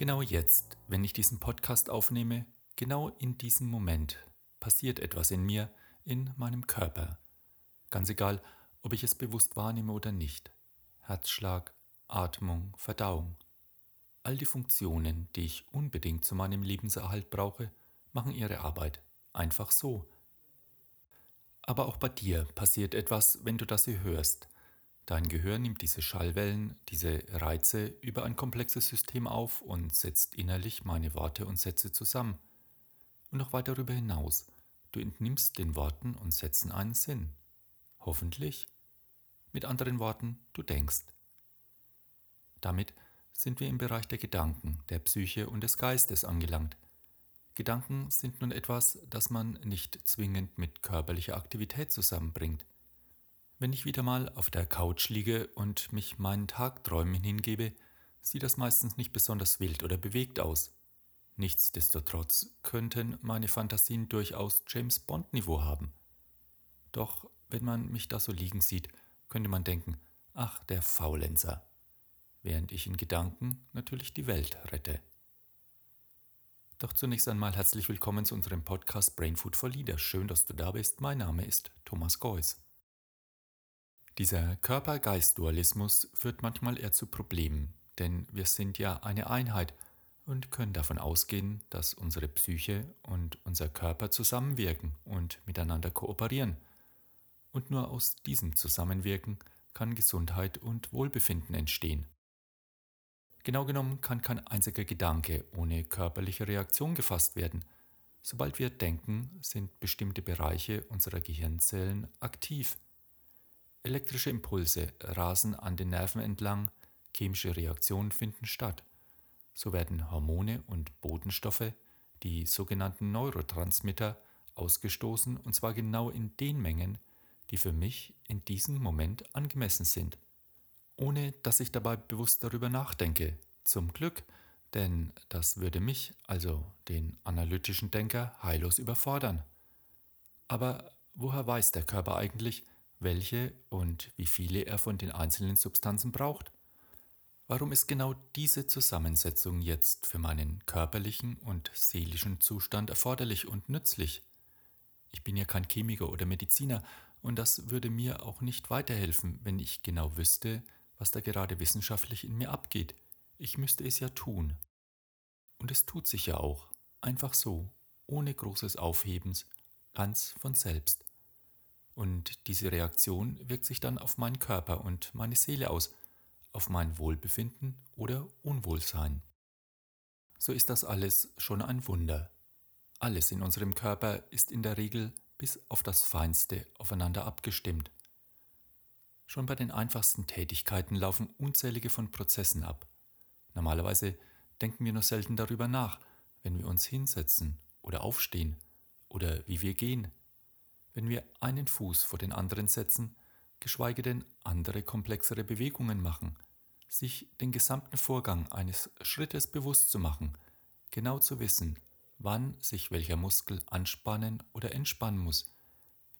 Genau jetzt, wenn ich diesen Podcast aufnehme, genau in diesem Moment passiert etwas in mir, in meinem Körper. Ganz egal, ob ich es bewusst wahrnehme oder nicht. Herzschlag, Atmung, Verdauung. All die Funktionen, die ich unbedingt zu meinem Lebenserhalt brauche, machen ihre Arbeit. Einfach so. Aber auch bei dir passiert etwas, wenn du das hier hörst. Dein Gehirn nimmt diese Schallwellen, diese Reize über ein komplexes System auf und setzt innerlich meine Worte und Sätze zusammen. Und noch weit darüber hinaus, du entnimmst den Worten und Sätzen einen Sinn. Hoffentlich. Mit anderen Worten, du denkst. Damit sind wir im Bereich der Gedanken, der Psyche und des Geistes angelangt. Gedanken sind nun etwas, das man nicht zwingend mit körperlicher Aktivität zusammenbringt. Wenn ich wieder mal auf der Couch liege und mich meinen Tagträumen hingebe, sieht das meistens nicht besonders wild oder bewegt aus. Nichtsdestotrotz könnten meine Fantasien durchaus James Bond-Niveau haben. Doch wenn man mich da so liegen sieht, könnte man denken, ach, der Faulenzer, während ich in Gedanken natürlich die Welt rette. Doch zunächst einmal herzlich willkommen zu unserem Podcast Brain Food for Leaders. Schön, dass du da bist. Mein Name ist Thomas Geuss. Dieser Körper-Geist-Dualismus führt manchmal eher zu Problemen, denn wir sind ja eine Einheit und können davon ausgehen, dass unsere Psyche und unser Körper zusammenwirken und miteinander kooperieren. Und nur aus diesem Zusammenwirken kann Gesundheit und Wohlbefinden entstehen. Genau genommen kann kein einziger Gedanke ohne körperliche Reaktion gefasst werden. Sobald wir denken, sind bestimmte Bereiche unserer Gehirnzellen aktiv. Elektrische Impulse rasen an den Nerven entlang, chemische Reaktionen finden statt. So werden Hormone und Botenstoffe, die sogenannten Neurotransmitter, ausgestoßen und zwar genau in den Mengen, die für mich in diesem Moment angemessen sind, ohne dass ich dabei bewusst darüber nachdenke. Zum Glück, denn das würde mich, also den analytischen Denker, heillos überfordern. Aber woher weiß der Körper eigentlich, welche und wie viele er von den einzelnen Substanzen braucht. Warum ist genau diese Zusammensetzung jetzt für meinen körperlichen und seelischen Zustand erforderlich und nützlich? Ich bin ja kein Chemiker oder Mediziner und das würde mir auch nicht weiterhelfen, wenn ich genau wüsste, was da gerade wissenschaftlich in mir abgeht. Ich müsste es ja tun. Und es tut sich ja auch, einfach so, ohne großes Aufhebens, ganz von selbst. Und diese Reaktion wirkt sich dann auf meinen Körper und meine Seele aus, auf mein Wohlbefinden oder Unwohlsein. So ist das alles schon ein Wunder. Alles in unserem Körper ist in der Regel bis auf das Feinste aufeinander abgestimmt. Schon bei den einfachsten Tätigkeiten laufen unzählige von Prozessen ab. Normalerweise denken wir nur selten darüber nach, wenn wir uns hinsetzen oder aufstehen oder wie wir gehen wenn wir einen Fuß vor den anderen setzen, geschweige denn andere komplexere Bewegungen machen, sich den gesamten Vorgang eines Schrittes bewusst zu machen, genau zu wissen, wann sich welcher Muskel anspannen oder entspannen muss,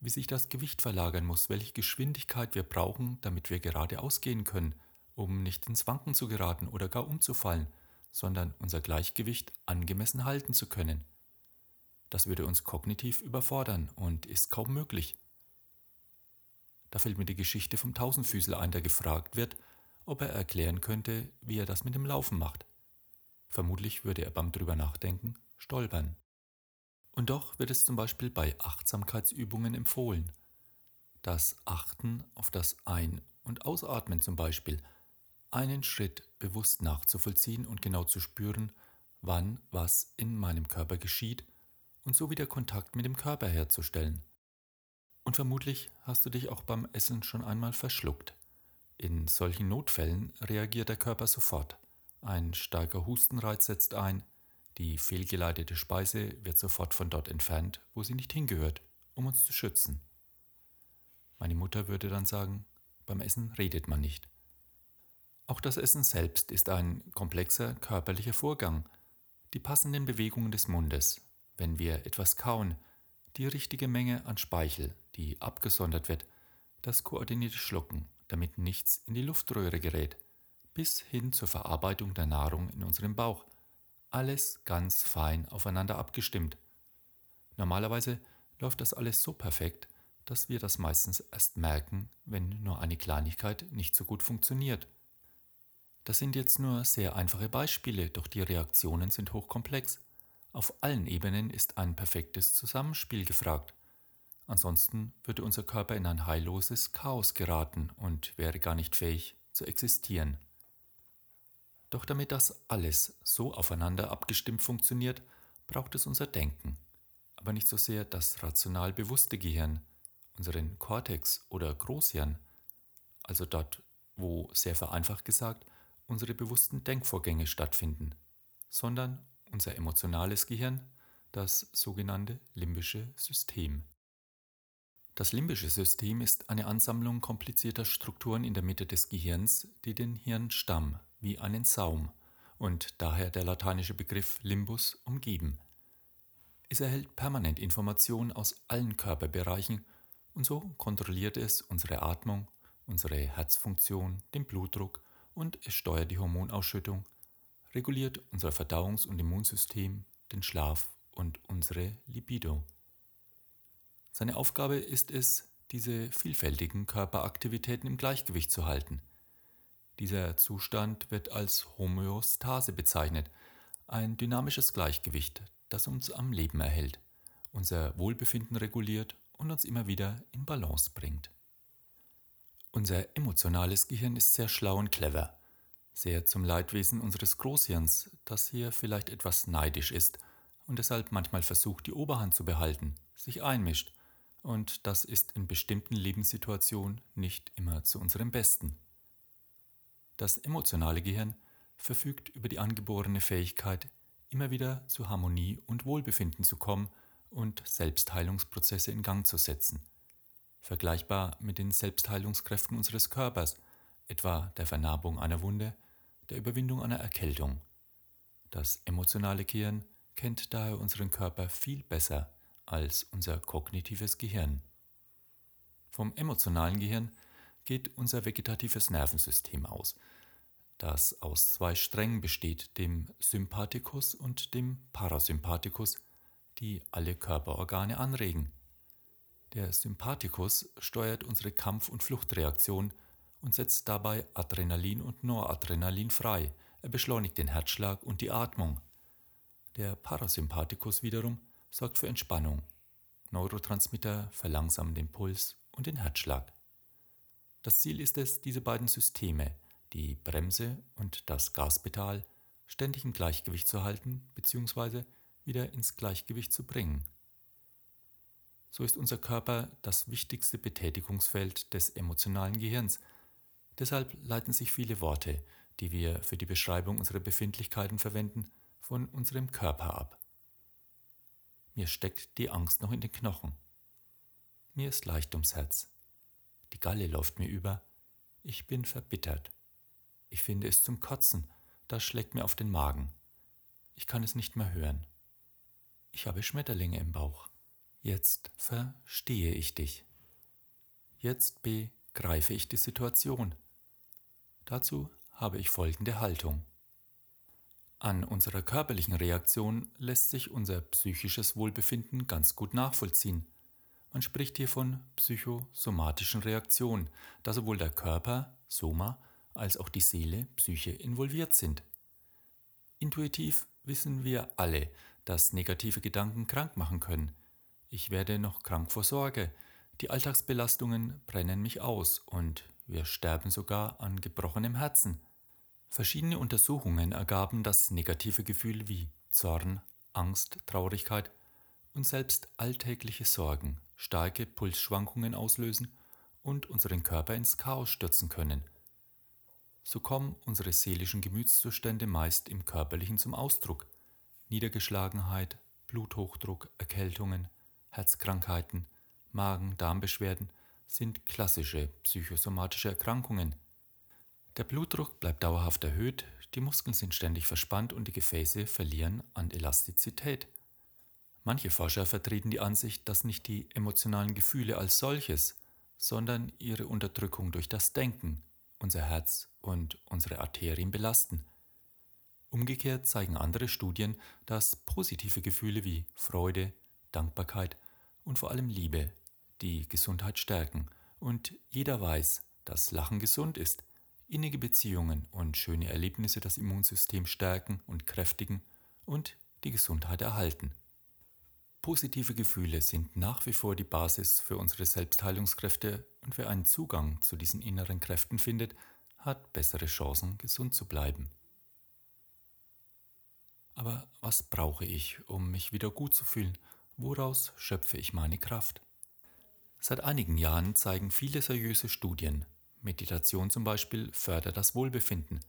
wie sich das Gewicht verlagern muss, welche Geschwindigkeit wir brauchen, damit wir geradeaus gehen können, um nicht ins Wanken zu geraten oder gar umzufallen, sondern unser Gleichgewicht angemessen halten zu können. Das würde uns kognitiv überfordern und ist kaum möglich. Da fällt mir die Geschichte vom Tausendfüßler ein, der gefragt wird, ob er erklären könnte, wie er das mit dem Laufen macht. Vermutlich würde er beim drüber nachdenken stolpern. Und doch wird es zum Beispiel bei Achtsamkeitsübungen empfohlen. Das Achten auf das Ein- und Ausatmen zum Beispiel, einen Schritt bewusst nachzuvollziehen und genau zu spüren, wann was in meinem Körper geschieht und so wieder Kontakt mit dem Körper herzustellen. Und vermutlich hast du dich auch beim Essen schon einmal verschluckt. In solchen Notfällen reagiert der Körper sofort. Ein starker Hustenreiz setzt ein, die fehlgeleitete Speise wird sofort von dort entfernt, wo sie nicht hingehört, um uns zu schützen. Meine Mutter würde dann sagen, beim Essen redet man nicht. Auch das Essen selbst ist ein komplexer körperlicher Vorgang. Die passenden Bewegungen des Mundes, wenn wir etwas kauen, die richtige Menge an Speichel, die abgesondert wird, das koordinierte Schlucken, damit nichts in die Luftröhre gerät, bis hin zur Verarbeitung der Nahrung in unserem Bauch, Alles ganz fein aufeinander abgestimmt. Normalerweise läuft das alles so perfekt, dass wir das meistens erst merken, wenn nur eine Kleinigkeit nicht so gut funktioniert. Das sind jetzt nur sehr einfache Beispiele, doch die Reaktionen sind hochkomplex. Auf allen Ebenen ist ein perfektes Zusammenspiel gefragt. Ansonsten würde unser Körper in ein heilloses Chaos geraten und wäre gar nicht fähig zu existieren. Doch damit das alles so aufeinander abgestimmt funktioniert, braucht es unser Denken, aber nicht so sehr das rational bewusste Gehirn, unseren Kortex oder Großhirn, also dort, wo sehr vereinfacht gesagt unsere bewussten Denkvorgänge stattfinden, sondern unser emotionales Gehirn, das sogenannte limbische System. Das limbische System ist eine Ansammlung komplizierter Strukturen in der Mitte des Gehirns, die den Hirnstamm wie einen Saum und daher der lateinische Begriff Limbus umgeben. Es erhält permanent Informationen aus allen Körperbereichen und so kontrolliert es unsere Atmung, unsere Herzfunktion, den Blutdruck und es steuert die Hormonausschüttung, reguliert unser Verdauungs- und Immunsystem, den Schlaf und unsere Libido. Seine Aufgabe ist es, diese vielfältigen Körperaktivitäten im Gleichgewicht zu halten. Dieser Zustand wird als Homöostase bezeichnet, ein dynamisches Gleichgewicht, das uns am Leben erhält, unser Wohlbefinden reguliert und uns immer wieder in Balance bringt. Unser emotionales Gehirn ist sehr schlau und clever, sehr zum Leidwesen unseres Großhirns, das hier vielleicht etwas neidisch ist und deshalb manchmal versucht, die Oberhand zu behalten, sich einmischt, und das ist in bestimmten Lebenssituationen nicht immer zu unserem Besten. Das emotionale Gehirn verfügt über die angeborene Fähigkeit, immer wieder zu Harmonie und Wohlbefinden zu kommen und Selbstheilungsprozesse in Gang zu setzen vergleichbar mit den Selbstheilungskräften unseres Körpers, etwa der Vernarbung einer Wunde, der Überwindung einer Erkältung. Das emotionale Gehirn kennt daher unseren Körper viel besser als unser kognitives Gehirn. Vom emotionalen Gehirn geht unser vegetatives Nervensystem aus, das aus zwei Strängen besteht, dem Sympathikus und dem Parasympathikus, die alle Körperorgane anregen. Der Sympathikus steuert unsere Kampf- und Fluchtreaktion und setzt dabei Adrenalin und Noradrenalin frei. Er beschleunigt den Herzschlag und die Atmung. Der Parasympathikus wiederum sorgt für Entspannung. Neurotransmitter verlangsamen den Puls und den Herzschlag. Das Ziel ist es, diese beiden Systeme, die Bremse und das Gaspedal, ständig im Gleichgewicht zu halten bzw. wieder ins Gleichgewicht zu bringen so ist unser Körper das wichtigste Betätigungsfeld des emotionalen Gehirns. Deshalb leiten sich viele Worte, die wir für die Beschreibung unserer Befindlichkeiten verwenden, von unserem Körper ab. Mir steckt die Angst noch in den Knochen. Mir ist leicht ums Herz. Die Galle läuft mir über. Ich bin verbittert. Ich finde es zum Kotzen. Das schlägt mir auf den Magen. Ich kann es nicht mehr hören. Ich habe Schmetterlinge im Bauch. Jetzt verstehe ich dich. Jetzt begreife ich die Situation. Dazu habe ich folgende Haltung. An unserer körperlichen Reaktion lässt sich unser psychisches Wohlbefinden ganz gut nachvollziehen. Man spricht hier von psychosomatischen Reaktionen, da sowohl der Körper, Soma, als auch die Seele, Psyche involviert sind. Intuitiv wissen wir alle, dass negative Gedanken krank machen können, ich werde noch krank vor Sorge, die Alltagsbelastungen brennen mich aus und wir sterben sogar an gebrochenem Herzen. Verschiedene Untersuchungen ergaben, dass negative Gefühle wie Zorn, Angst, Traurigkeit und selbst alltägliche Sorgen starke Pulsschwankungen auslösen und unseren Körper ins Chaos stürzen können. So kommen unsere seelischen Gemütszustände meist im körperlichen zum Ausdruck. Niedergeschlagenheit, Bluthochdruck, Erkältungen, Herzkrankheiten, Magen-Darm-Beschwerden sind klassische psychosomatische Erkrankungen. Der Blutdruck bleibt dauerhaft erhöht, die Muskeln sind ständig verspannt und die Gefäße verlieren an Elastizität. Manche Forscher vertreten die Ansicht, dass nicht die emotionalen Gefühle als solches, sondern ihre Unterdrückung durch das Denken unser Herz und unsere Arterien belasten. Umgekehrt zeigen andere Studien, dass positive Gefühle wie Freude, Dankbarkeit und vor allem Liebe die Gesundheit stärken. Und jeder weiß, dass Lachen gesund ist, innige Beziehungen und schöne Erlebnisse das Immunsystem stärken und kräftigen und die Gesundheit erhalten. Positive Gefühle sind nach wie vor die Basis für unsere Selbstheilungskräfte und wer einen Zugang zu diesen inneren Kräften findet, hat bessere Chancen, gesund zu bleiben. Aber was brauche ich, um mich wieder gut zu fühlen? Woraus schöpfe ich meine Kraft? Seit einigen Jahren zeigen viele seriöse Studien, Meditation zum Beispiel fördert das Wohlbefinden.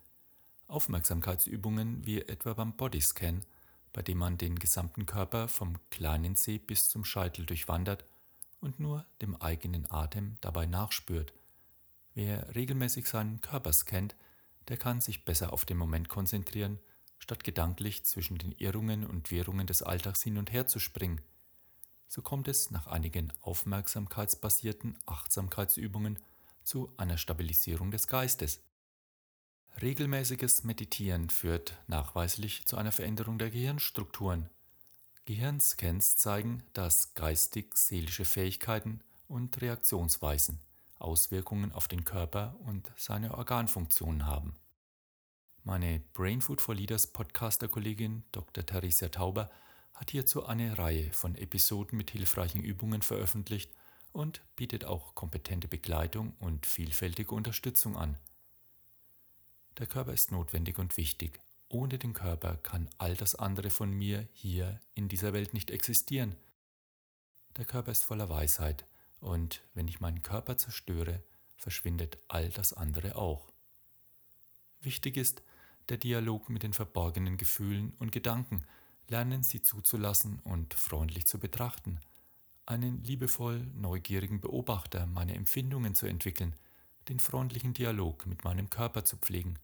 Aufmerksamkeitsübungen wie etwa beim Bodyscan, bei dem man den gesamten Körper vom kleinen Zeh bis zum Scheitel durchwandert und nur dem eigenen Atem dabei nachspürt. Wer regelmäßig seinen Körper scannt, der kann sich besser auf den Moment konzentrieren, statt gedanklich zwischen den Irrungen und Wirrungen des Alltags hin und her zu springen so kommt es nach einigen aufmerksamkeitsbasierten Achtsamkeitsübungen zu einer Stabilisierung des Geistes. Regelmäßiges Meditieren führt nachweislich zu einer Veränderung der Gehirnstrukturen. Gehirnscans zeigen, dass geistig-seelische Fähigkeiten und Reaktionsweisen Auswirkungen auf den Körper und seine Organfunktionen haben. Meine Brain Food for Leaders Podcaster-Kollegin Dr. Theresia Tauber hat hierzu eine Reihe von Episoden mit hilfreichen Übungen veröffentlicht und bietet auch kompetente Begleitung und vielfältige Unterstützung an. Der Körper ist notwendig und wichtig. Ohne den Körper kann all das andere von mir hier in dieser Welt nicht existieren. Der Körper ist voller Weisheit und wenn ich meinen Körper zerstöre, verschwindet all das andere auch. Wichtig ist der Dialog mit den verborgenen Gefühlen und Gedanken, lernen sie zuzulassen und freundlich zu betrachten, einen liebevoll neugierigen Beobachter meiner Empfindungen zu entwickeln, den freundlichen Dialog mit meinem Körper zu pflegen,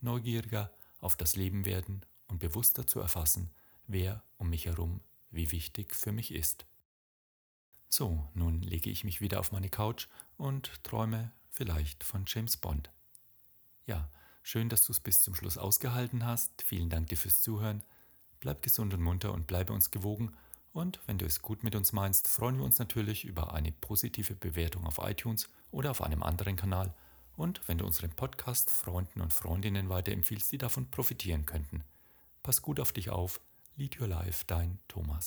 neugieriger auf das Leben werden und bewusster zu erfassen, wer um mich herum wie wichtig für mich ist. So, nun lege ich mich wieder auf meine Couch und träume vielleicht von James Bond. Ja, schön, dass du es bis zum Schluss ausgehalten hast. Vielen Dank dir fürs Zuhören. Bleib gesund und munter und bleibe uns gewogen. Und wenn du es gut mit uns meinst, freuen wir uns natürlich über eine positive Bewertung auf iTunes oder auf einem anderen Kanal. Und wenn du unseren Podcast Freunden und Freundinnen weiterempfiehlst, die davon profitieren könnten. Pass gut auf dich auf. Lead Your Life, dein Thomas.